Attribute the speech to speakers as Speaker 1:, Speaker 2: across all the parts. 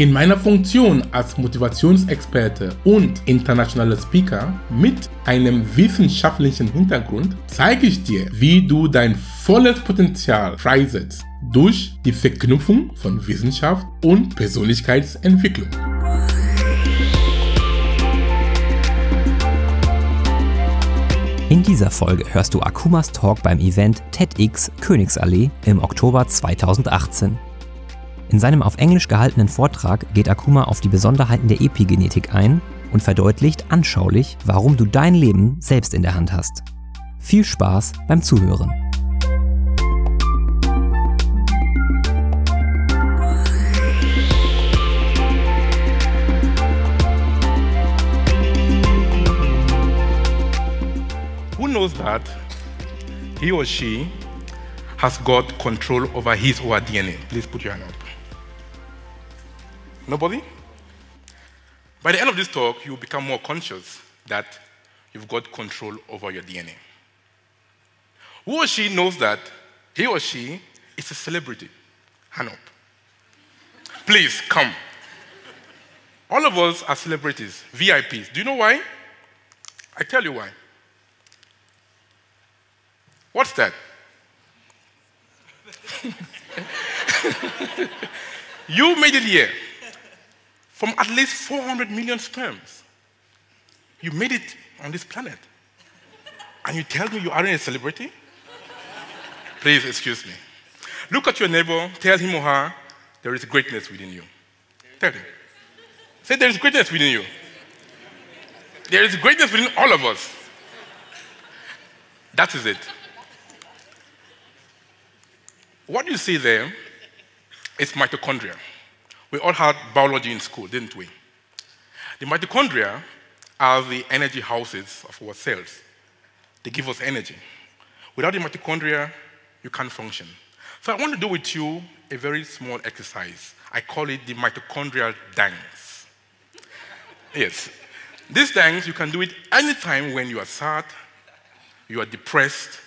Speaker 1: In meiner Funktion als Motivationsexperte und internationaler Speaker mit einem wissenschaftlichen Hintergrund zeige ich dir, wie du dein volles Potenzial freisetzt durch die Verknüpfung von Wissenschaft und Persönlichkeitsentwicklung.
Speaker 2: In dieser Folge hörst du Akumas Talk beim Event TEDx Königsallee im Oktober 2018. In seinem auf Englisch gehaltenen Vortrag geht Akuma auf die Besonderheiten der Epigenetik ein und verdeutlicht anschaulich, warum du dein Leben selbst in der Hand hast. Viel Spaß beim Zuhören.
Speaker 1: Who knows that he or she has got control over his or her DNA? Please put your hand up. Nobody? By the end of this talk, you will become more conscious that you've got control over your DNA. Who or she knows that he or she is a celebrity? Hand up. Please come. All of us are celebrities, VIPs. Do you know why? I tell you why. What's that? you made it here from at least 400 million sperms. You made it on this planet. And you tell me you aren't a celebrity? Please excuse me. Look at your neighbor, tell him or her there is greatness within you. Tell him. Say there is greatness within you. There is greatness within all of us. That is it. What you see there is mitochondria. We all had biology in school, didn't we? The mitochondria are the energy houses of our cells. They give us energy. Without the mitochondria, you can't function. So I want to do with you a very small exercise. I call it the mitochondrial dance. yes. This dance, you can do it anytime when you are sad, you are depressed,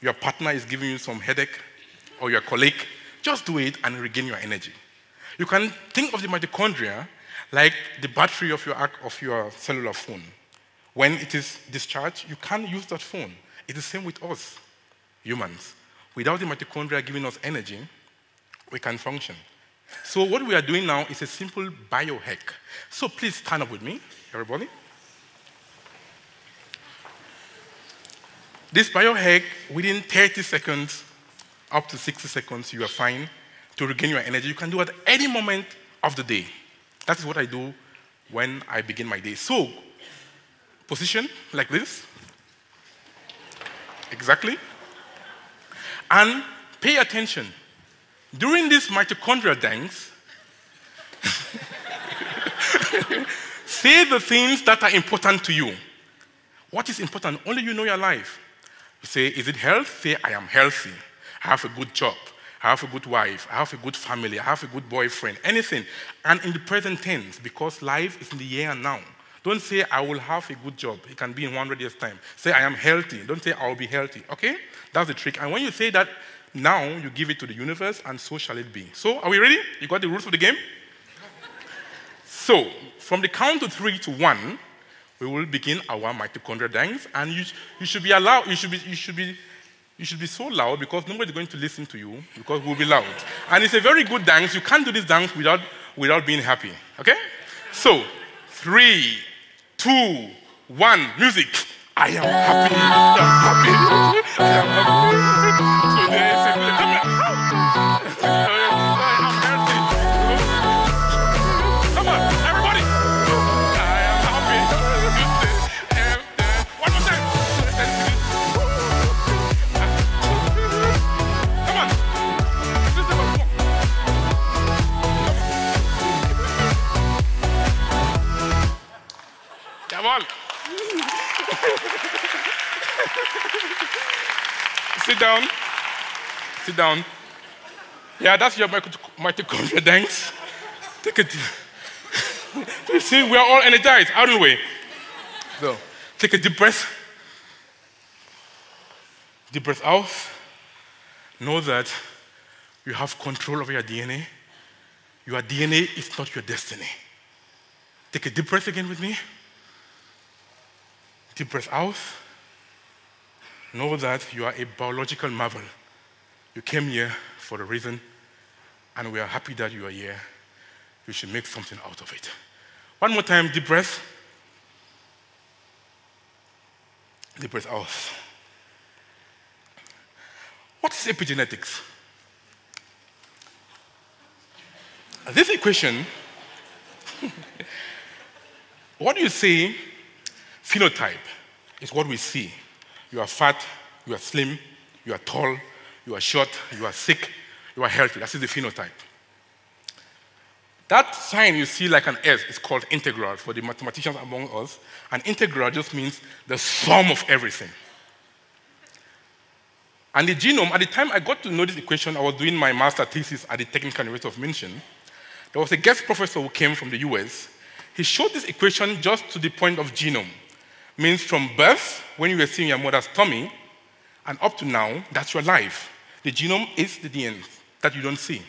Speaker 1: your partner is giving you some headache, or your colleague. Just do it and regain your energy. You can think of the mitochondria like the battery of your, of your cellular phone. When it is discharged, you can't use that phone. It's the same with us, humans. Without the mitochondria giving us energy, we can function. So, what we are doing now is a simple biohack. So, please stand up with me, everybody. This biohack, within 30 seconds, up to 60 seconds, you are fine to regain your energy. You can do at any moment of the day. That is what I do when I begin my day. So, position like this. Exactly. And pay attention. During this mitochondrial dance, say the things that are important to you. What is important? Only you know your life. You say, Is it health? Say, I am healthy. I have a good job. I have a good wife. I have a good family. I have a good boyfriend. Anything. And in the present tense, because life is in the here and now. Don't say, I will have a good job. It can be in 100 years' time. Say, I am healthy. Don't say, I will be healthy. Okay? That's the trick. And when you say that, now you give it to the universe, and so shall it be. So, are we ready? You got the rules of the game? so, from the count of three to one, we will begin our mitochondrial dance, and you, you should be allowed, you should be, you should be you should be so loud because nobody's going to listen to you because we'll be loud. And it's a very good dance. You can't do this dance without, without being happy. Okay? So, three, two, one, music. I am happy. I am happy. I am happy. Down. Yeah, that's your mitochondria. Thanks. Take a, you see, we are all energized, aren't we? So, take a deep breath. Deep breath out. Know that you have control over your DNA. Your DNA is not your destiny. Take a deep breath again with me. Deep breath out. Know that you are a biological marvel. You came here for a reason, and we are happy that you are here. You should make something out of it. One more time, deep breath. Deep breath out. What is epigenetics? This equation, what do you see, phenotype, is what we see. You are fat, you are slim, you are tall, you are short, you are sick, you are healthy. That is the phenotype. That sign you see like an S is called integral for the mathematicians among us. An integral just means the sum of everything. And the genome, at the time I got to know this equation, I was doing my master thesis at the Technical University of München. There was a guest professor who came from the US. He showed this equation just to the point of genome. Means from birth, when you were seeing your mother's tummy, and up to now, that's your life. The genome is the DNA that you don't see.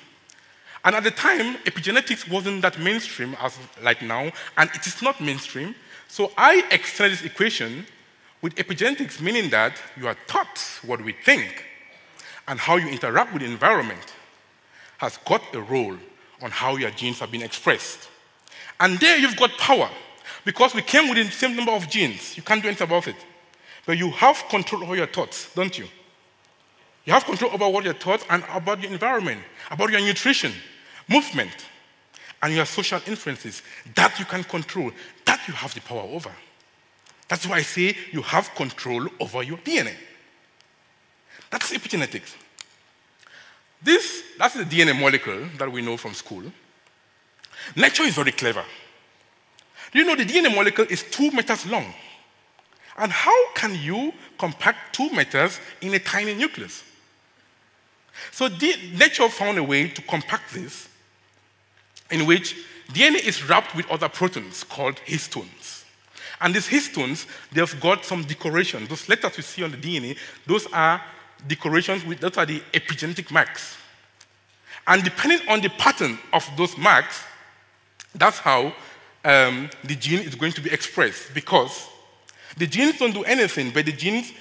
Speaker 1: And at the time, epigenetics wasn't that mainstream as like now, and it is not mainstream. So I extended this equation with epigenetics, meaning that you are taught what we think and how you interact with the environment has got a role on how your genes have been expressed. And there you've got power because we came with the same number of genes. You can't do anything about it. But you have control over your thoughts, don't you? You have control over what your thoughts and about your environment, about your nutrition, movement, and your social influences. That you can control, that you have the power over. That's why I say you have control over your DNA. That's epigenetics. This, that's the DNA molecule that we know from school. Nature is very clever. You know the DNA molecule is two meters long? And how can you compact two meters in a tiny nucleus? So nature found a way to compact this in which DNA is wrapped with other proteins called histones. And these histones, they've got some decoration. Those letters you see on the DNA, those are decorations, with, those are the epigenetic marks. And depending on the pattern of those marks, that's how um, the gene is going to be expressed. Because the genes don't do anything, but the genes,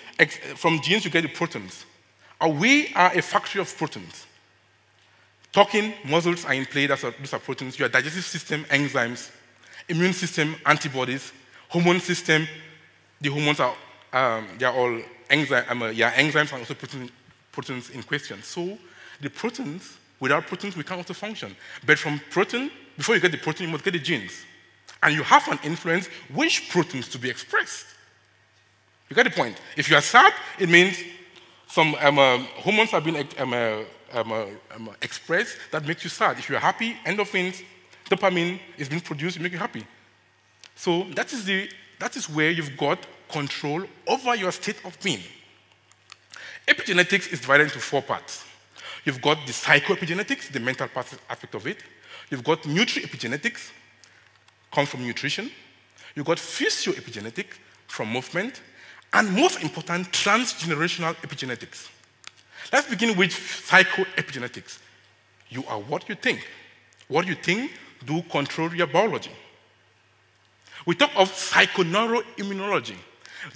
Speaker 1: from genes you get the proteins. And we are a factory of proteins. Talking, muscles are in play, that's a, those are proteins. Your digestive system, enzymes, immune system, antibodies, hormone system, the hormones are, um, they are all enzyme, um, yeah, enzymes are also protein, proteins in question. So the proteins, without proteins, we can't also function. But from protein, before you get the protein, you must get the genes. And you have an influence which proteins to be expressed. You get the point? If you are sad, it means some um, uh, hormones have been um, uh, um, uh, um, expressed that makes you sad. If you're happy, endorphins, dopamine is being produced to make you happy. So that is, the, that is where you've got control over your state of being. Epigenetics is divided into four parts. You've got the psychoepigenetics, the mental aspect of it. You've got nutri-epigenetics, comes from nutrition. You've got physio-epigenetics, from movement. And most important, transgenerational epigenetics. Let's begin with psychoepigenetics. You are what you think. What you think do control your biology. We talk of psychoneuroimmunology.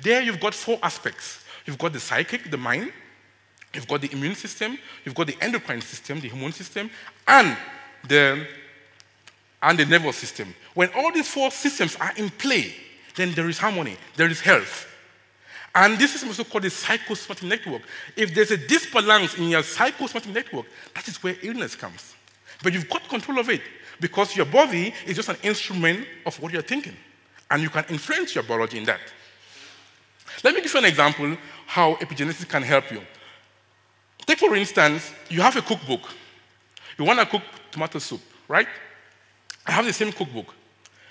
Speaker 1: There you've got four aspects. You've got the psychic, the mind, you've got the immune system, you've got the endocrine system, the hormone system, and the, and the nervous system. When all these four systems are in play, then there is harmony, there is health. And this is also called the psychosomatic network. If there's a disbalance in your psychosomatic network, that is where illness comes. But you've got control of it because your body is just an instrument of what you're thinking. And you can influence your biology in that. Let me give you an example how epigenetics can help you. Take, for instance, you have a cookbook. You want to cook tomato soup, right? I have the same cookbook.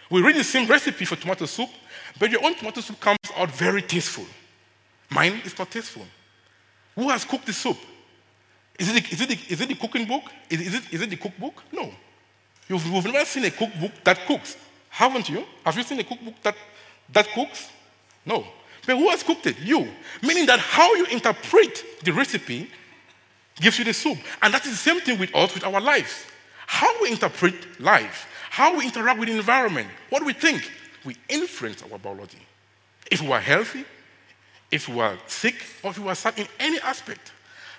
Speaker 1: We read the same recipe for tomato soup, but your own tomato soup comes out very tasteful. Mine is not tasteful. Who has cooked the soup? Is it the, is it the, is it the cooking book? Is, is, it, is it the cookbook? No. You've, you've never seen a cookbook that cooks. Haven't you? Have you seen a cookbook that, that cooks? No. But who has cooked it? You. Meaning that how you interpret the recipe gives you the soup. And that is the same thing with us, with our lives. How we interpret life, how we interact with the environment, what we think, we influence our biology. If we are healthy, if you are sick, or if you are sad in any aspect.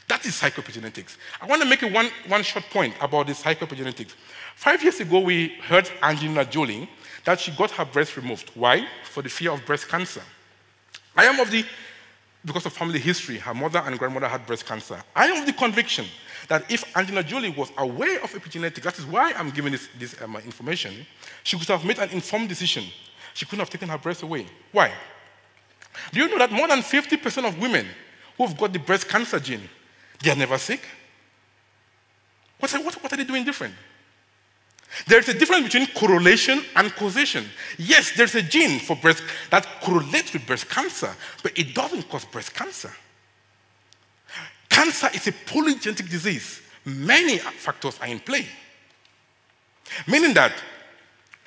Speaker 1: That is psychoepigenetics. I want to make one, one short point about this psychoepigenetics. Five years ago, we heard Angelina Jolie that she got her breast removed. Why? For the fear of breast cancer. I am of the, because of family history, her mother and grandmother had breast cancer. I am of the conviction that if Angelina Jolie was aware of epigenetics, that is why I'm giving this, this um, information, she could have made an informed decision. She couldn't have taken her breast away. Why? Do you know that more than 50% of women who've got the breast cancer gene, they are never sick? What, what, what are they doing different? There's a difference between correlation and causation. Yes, there's a gene for breast that correlates with breast cancer, but it doesn't cause breast cancer. Cancer is a polygenic disease. Many factors are in play. Meaning that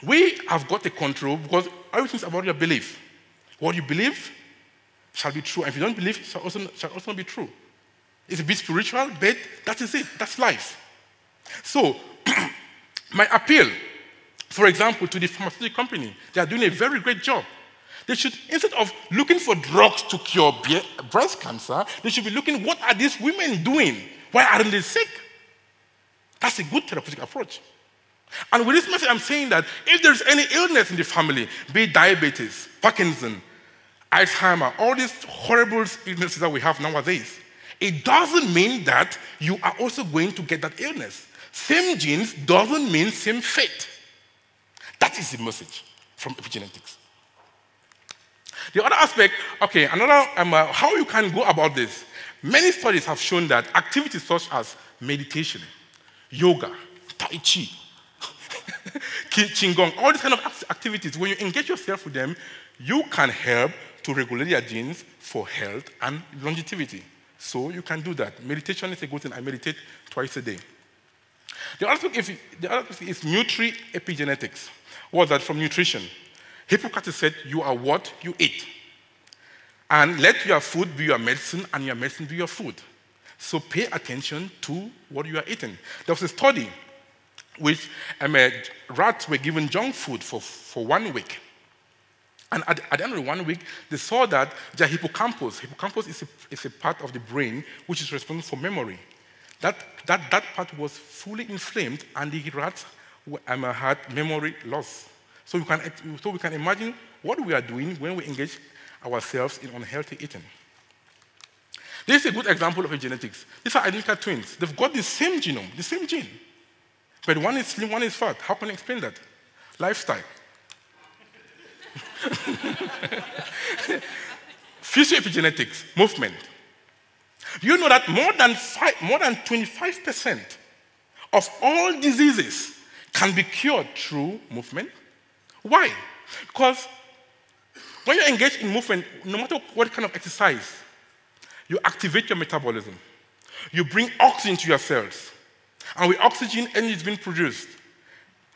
Speaker 1: we have got a control because everything's about your belief. What you believe shall be true. And if you don't believe, it shall also, shall also not be true. It's a bit spiritual, but that is it. That's life. So My appeal, for example, to the pharmaceutical company, they are doing a very great job. They should, instead of looking for drugs to cure breast cancer, they should be looking what are these women doing? Why aren't they sick? That's a good therapeutic approach. And with this message, I'm saying that if there's any illness in the family, be it diabetes, Parkinson, Alzheimer, all these horrible illnesses that we have nowadays, it doesn't mean that you are also going to get that illness. Same genes doesn't mean same fate. That is the message from epigenetics. The other aspect, okay, another, um, uh, how you can go about this. Many studies have shown that activities such as meditation, yoga, tai chi, qigong, all these kind of activities, when you engage yourself with them, you can help to regulate your genes for health and longevity. So you can do that. Meditation is a good thing. I meditate twice a day. The other thing is, the other thing is nutri epigenetics. What's that from nutrition? Hippocrates said, You are what you eat. And let your food be your medicine and your medicine be your food. So pay attention to what you are eating. There was a study which um, uh, rats were given junk food for, for one week. And at, at, the end of one week, they saw that their hippocampus, hippocampus is a, is a part of the brain which is responsible for memory. That, that, that part was fully inflamed, and the rats um, had memory loss. So we, can, so we can imagine what we are doing when we engage ourselves in unhealthy eating. This is a good example of genetics. These are identical twins. They've got the same genome, the same gene. But one is slim, one is fat. How can I explain that? Lifestyle. Physioepigenetics, movement. You know that more than, five, more than 25% of all diseases can be cured through movement. Why? Because when you engage in movement, no matter what kind of exercise, you activate your metabolism. You bring oxygen to your cells. And with oxygen, energy is being produced.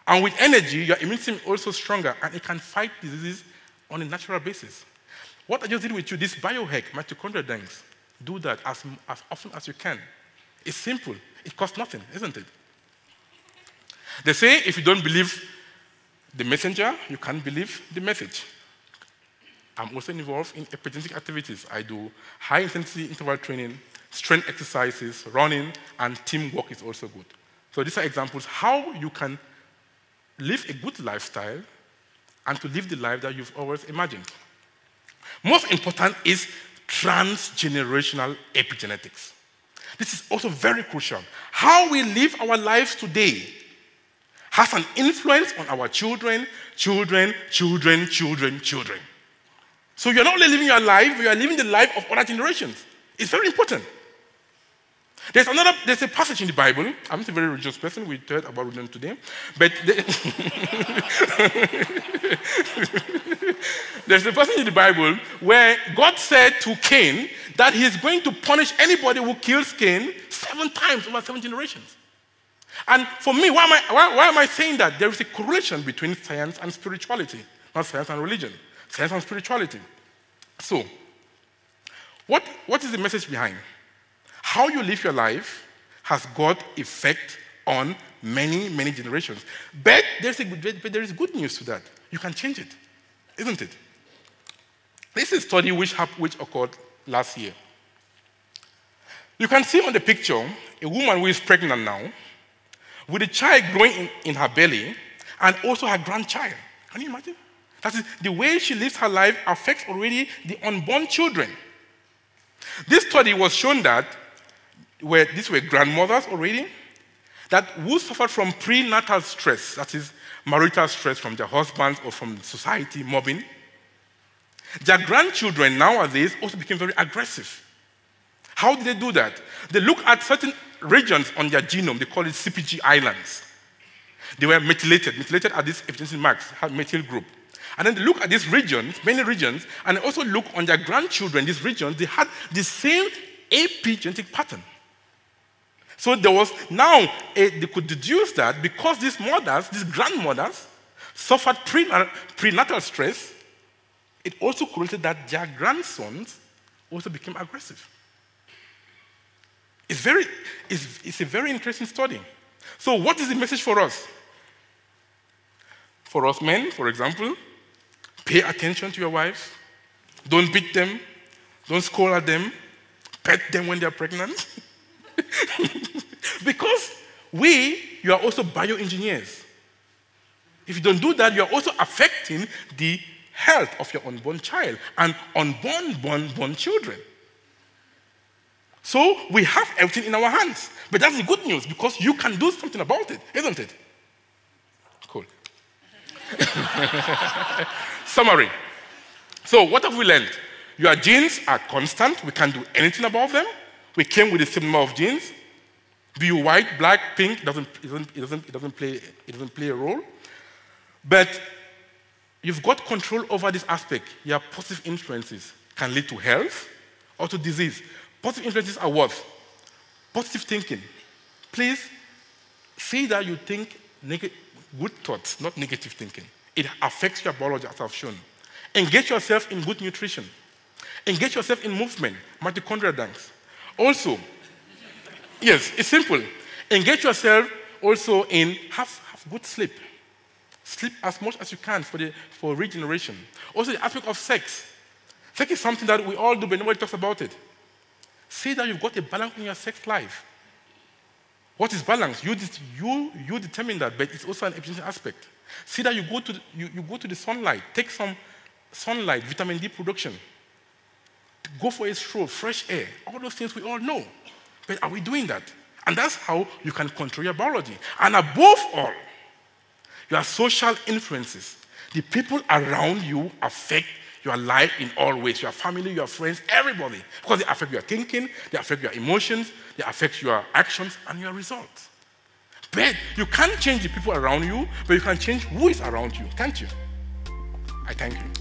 Speaker 1: And with energy, your immune system is also stronger and it can fight diseases on a natural basis. What I just did with you, this biohack, mitochondrial dance, do that as, as often as you can. It's simple. It costs nothing, isn't it? They say if you don't believe the messenger, you can't believe the message. I'm also involved in epigenetic activities. I do high intensity interval training, strength exercises, running, and teamwork is also good. So these are examples how you can live a good lifestyle and to live the life that you've always imagined. Most important is transgenerational epigenetics. This is also very crucial. How we live our lives today has an influence on our children, children, children, children, children. So you're not only living your life, you are living the life of other generations. It's very important. There's another, there's a passage in the Bible. I'm not a very religious person. We heard about religion today. But the, there's a passage in the Bible where God said to Cain that he's going to punish anybody who kills Cain seven times over seven generations. And for me, why am, I, why, why am I saying that? There is a correlation between science and spirituality, not science and religion, science and spirituality. So, what, what is the message behind? How you live your life has got effect on many, many generations. But, good, but there is good news to that. You can change it, isn't it? This is a study which, which occurred last year. You can see on the picture a woman who is pregnant now with a child growing in, in her belly and also her grandchild. Can you imagine? That is, the way she lives her life affects already the unborn children. This study was shown that where these were grandmothers already that who suffered from prenatal stress, that is marital stress from their husbands or from society mobbing. Their grandchildren nowadays also became very aggressive. How did they do that? They look at certain regions on their genome, they call it CPG islands. They were methylated. Methylated are these epigenetic marks, methyl group. And then they look at these regions, many regions, and also look on their grandchildren, these regions, they had the same epigenetic pattern. So there was now, a, they could deduce that because these mothers, these grandmothers, suffered prenatal stress, it also correlated that their grandsons also became aggressive. It's, very, it's, it's a very interesting study. So, what is the message for us? For us men, for example, pay attention to your wives. Don't beat them. Don't scold at them. Pet them when they're pregnant. because we, you are also bioengineers. If you don't do that, you are also affecting the health of your unborn child and unborn, born, born children. So we have everything in our hands. But that's the good news because you can do something about it, isn't it? Cool. Summary. So, what have we learned? Your genes are constant. We can't do anything about them. We came with the same number of genes. Be you white, black, pink, doesn't, it, doesn't, it, doesn't, it, doesn't play, it doesn't play a role. But you've got control over this aspect. Your positive influences can lead to health or to disease. Positive influences are what? Positive thinking. Please see that you think neg- good thoughts, not negative thinking. It affects your biology, as I've shown. Engage yourself in good nutrition. Engage yourself in movement, mitochondrial dance. Also, yes, it's simple. Engage yourself also in have, have good sleep. Sleep as much as you can for, the, for regeneration. Also, the aspect of sex. Sex is something that we all do, but nobody talks about it. See that you've got a balance in your sex life. What is balance? You, you, you determine that, but it's also an epigenetic aspect. See that you go, to, you, you go to the sunlight, take some sunlight, vitamin D production, go for a stroll, fresh air, all those things we all know. But are we doing that? And that's how you can control your biology. And above all, your social influences. The people around you affect your life in all ways your family, your friends, everybody. Because they affect your thinking, they affect your emotions, they affect your actions and your results. But you can't change the people around you, but you can change who is around you, can't you? I thank you.